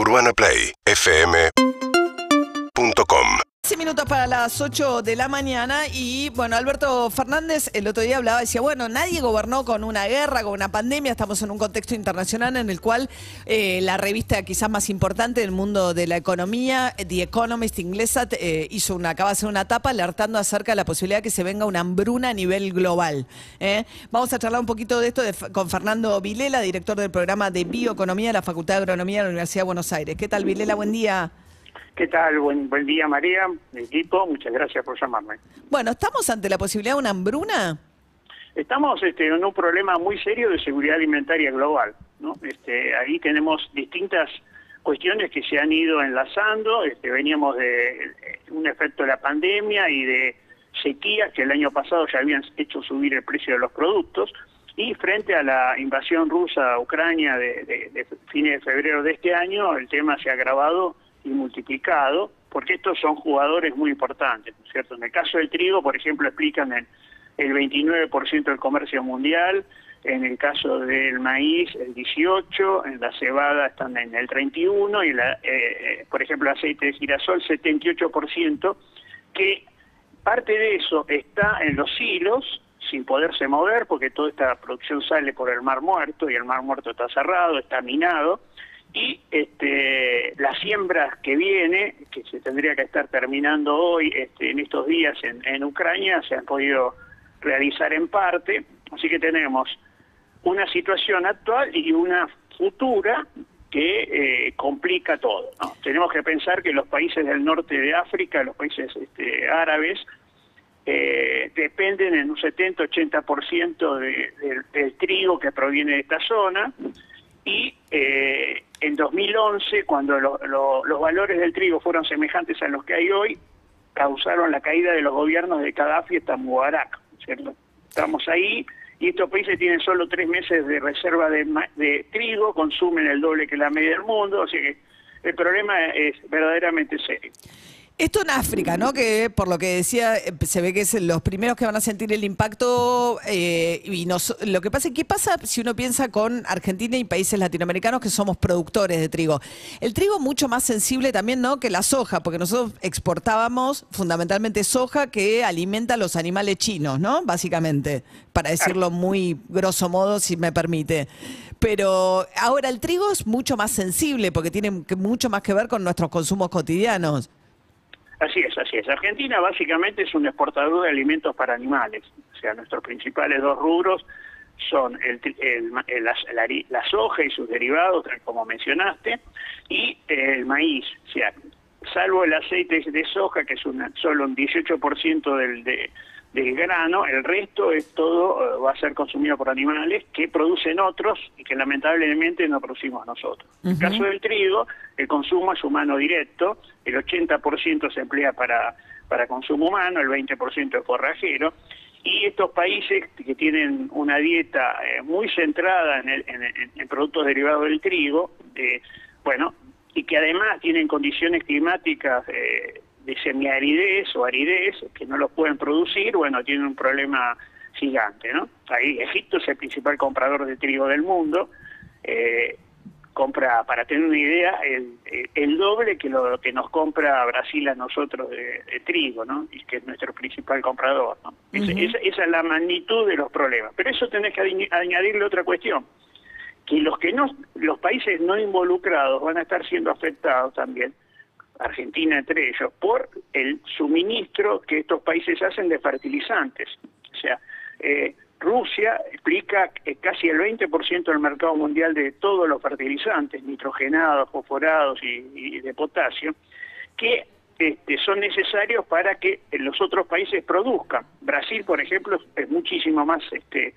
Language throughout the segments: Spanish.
UrbanaPlayFM.com 15 minutos para las 8 de la mañana y bueno, Alberto Fernández el otro día hablaba, decía, bueno, nadie gobernó con una guerra, con una pandemia, estamos en un contexto internacional en el cual eh, la revista quizás más importante del mundo de la economía, The Economist inglesa, eh, hizo una, acaba de hacer una tapa alertando acerca de la posibilidad de que se venga una hambruna a nivel global. ¿eh? Vamos a charlar un poquito de esto de- con Fernando Vilela, director del programa de Bioeconomía de la Facultad de Agronomía de la Universidad de Buenos Aires. ¿Qué tal, Vilela? Buen día. ¿Qué tal? Buen, buen día, María, equipo. Muchas gracias por llamarme. Bueno, ¿estamos ante la posibilidad de una hambruna? Estamos este, en un problema muy serio de seguridad alimentaria global. ¿no? Este, ahí tenemos distintas cuestiones que se han ido enlazando. Este, veníamos de eh, un efecto de la pandemia y de sequías que el año pasado ya habían hecho subir el precio de los productos. Y frente a la invasión rusa a Ucrania de, de- de fines de febrero de este año, el tema se ha agravado y multiplicado, porque estos son jugadores muy importantes, ¿no es cierto? En el caso del trigo, por ejemplo, explican el, el 29% del comercio mundial, en el caso del maíz el 18, en la cebada están en el 31 y la, eh, eh, por ejemplo el aceite de girasol 78%, que parte de eso está en los hilos sin poderse mover porque toda esta producción sale por el Mar Muerto y el Mar Muerto está cerrado, está minado y este, la siembra que viene, que se tendría que estar terminando hoy, este, en estos días en, Ucrania, se han podido realizar en parte, así que tenemos una situación actual y una futura que eh, complica todo. Tenemos que pensar que los países del norte de África, los países este, árabes, eh, dependen en un 70-80% de, del- del trigo que proviene de esta zona y eh, en 2011, cuando lo- lo- los valores del trigo fueron semejantes a los que hay hoy, causaron la caída de los gobiernos de Gaddafi hasta Mubarak, ¿cierto? Estamos ahí y estos países tienen solo tres meses de reserva de, de trigo, consumen el doble que la media del mundo, así que el problema es verdaderamente serio. Esto en África, ¿no? Que por lo que decía, eh, se ve que es los primeros que van a sentir el impacto. eh, y nos- lo que pasa es, ¿qué pasa si uno piensa con Argentina y países latinoamericanos que somos productores de trigo? El trigo mucho más sensible también, ¿no? Que la soja, porque nosotros exportábamos fundamentalmente soja que alimenta a los animales chinos, ¿no? Básicamente, para decirlo muy grosso modo, si me permite. Pero ahora el trigo es mucho más sensible porque tiene mucho más que ver con nuestros consumos cotidianos. Así es, así es. Argentina básicamente es un exportador de alimentos para animales. O sea, nuestros principales dos rubros son el, el el- la, la la soja y sus derivados, como mencionaste, y el maíz. O sea, salvo el aceite de soja, que es una, solo un 18% del, de- del grano, el resto es todo eh, va a ser consumido por animales que producen otros y que lamentablemente no producimos nosotros. En el caso del trigo, el consumo es humano directo, el 80% se emplea para, para consumo humano, el 20% es forrajero, y estos países que tienen una dieta eh, muy centrada en, el- en- productos derivados del trigo, eh, bueno, y que además tienen condiciones climáticas eh, de semiaridez o aridez que no los pueden producir, bueno, tienen un problema gigante, ¿no? Ahí Egipto es el principal comprador de trigo del mundo, eh, compra, para tener una idea, el, el- el doble que lo que nos compra Brasil a nosotros de, de trigo, ¿no? Y que es nuestro principal comprador, ¿no? Esa- esa, esa es la magnitud de los problemas. Pero eso tenés que añadirle otra cuestión, que los que no, los países no involucrados van a estar siendo afectados también, Argentina entre ellos, por el suministro que estos países hacen de fertilizantes. O sea, eh, Rusia explica casi el 20% del mercado mundial de todos los fertilizantes, nitrogenados, fosforados y, y de potasio, que este, son necesarios para que los otros países produzcan. Brasil, por ejemplo, es muchísimo más este,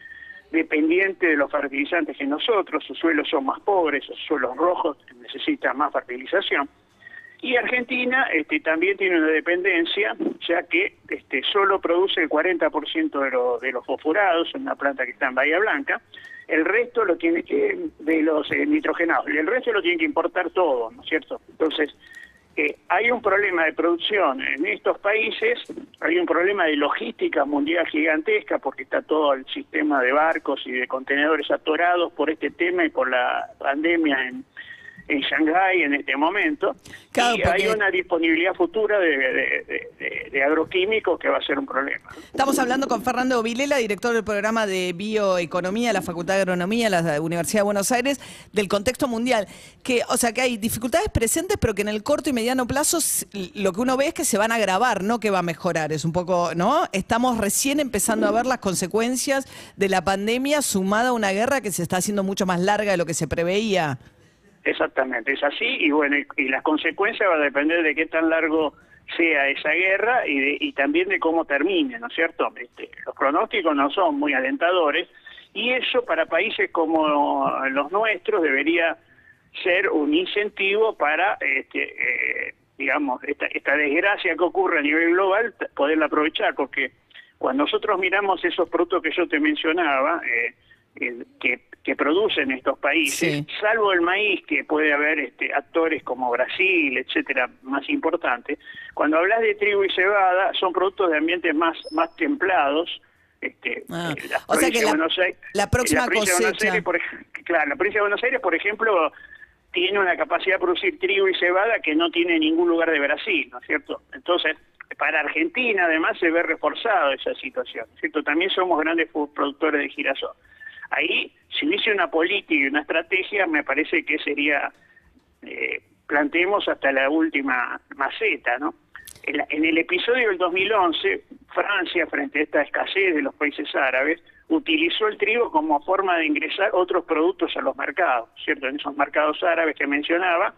dependiente de los fertilizantes que nosotros, sus suelos son más pobres, sus suelos rojos necesitan más fertilización. Y Argentina este, también tiene una dependencia, ya que este, solo produce el 40% de, lo- de los fosforados, una planta que está en Bahía Blanca, el resto lo tiene que, de los eh, nitrogenados, y el resto lo tiene que importar todo, ¿no es cierto? Entonces, eh, hay un problema de producción en estos países, hay un problema de logística mundial gigantesca porque está todo el sistema de barcos y de contenedores atorados por este tema y por la pandemia en, en Shanghái en este momento Claro, y porque- hay una disponibilidad futura de, de- de- de- de agroquímicos que va a ser un problema. Estamos hablando con Fernando Vilela, director del programa de bioeconomía de la Facultad de Agronomía de la Universidad de Buenos Aires, del contexto mundial. Que, o sea, que hay dificultades presentes, pero que en el corto y mediano plazo lo que uno ve es que se van a agravar, no que va a mejorar. Es un poco, ¿no? Estamos recién empezando a ver las consecuencias de la pandemia sumada a una guerra que se está haciendo mucho más larga de lo que se preveía. Exactamente, es así y bueno, y, y las consecuencias van a depender de qué tan largo sea esa guerra y, de- y también de cómo termine, ¿no es cierto? Este, los pronósticos no son muy alentadores y eso para países como los nuestros debería ser un incentivo para, este, eh, digamos, esta, esta desgracia que ocurre a nivel global, poderla aprovechar, porque cuando nosotros miramos esos productos que yo te mencionaba, eh, eh, que, que producen estos países, Sí. salvo el maíz, que puede haber este, actores como Brasil, etcétera, más importantes, cuando hablas de trigo y cebada, son productos de ambientes más, más templados. Este, Ah, eh, la o sea que la- Buenos Aires- la próxima provincia de Buenos cosecha. Aires, por ej- claro, la provincia de Buenos Aires, por ejemplo, tiene una capacidad de producir trigo y cebada que no tiene ningún lugar de Brasil, ¿no es cierto? Entonces, para Argentina además se ve reforzado esa situación, ¿no es ¿cierto? También somos grandes productores de girasol. Ahí, si hubiese una política y una estrategia, me parece que sería, eh, planteemos hasta la última maceta, ¿no? En, la- en el episodio del 2011, Francia, frente a esta escasez de los países árabes, utilizó el trigo como forma de ingresar otros productos a los mercados, ¿cierto? En esos mercados árabes que mencionaba,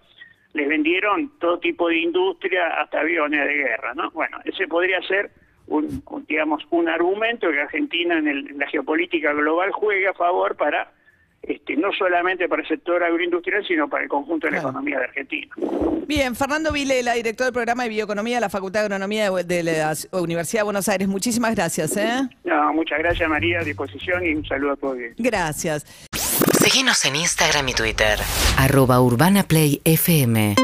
les vendieron todo tipo de industria, hasta aviones de guerra, ¿no? Bueno, ese podría ser un, un, digamos, un argumento que Argentina en, el- en la geopolítica global juegue a favor para, este, no solamente para el sector agroindustrial, sino para el conjunto de la Claro. economía de Argentina. Bien, Fernando Vilela, director del programa de bioeconomía de la Facultad de Agronomía de, de la Universidad de Buenos Aires. Muchísimas gracias. ¿eh? No, muchas gracias María, a disposición y un saludo a todos. Gracias. Síguenos en Instagram y Twitter. Arroba Urbana Play FM.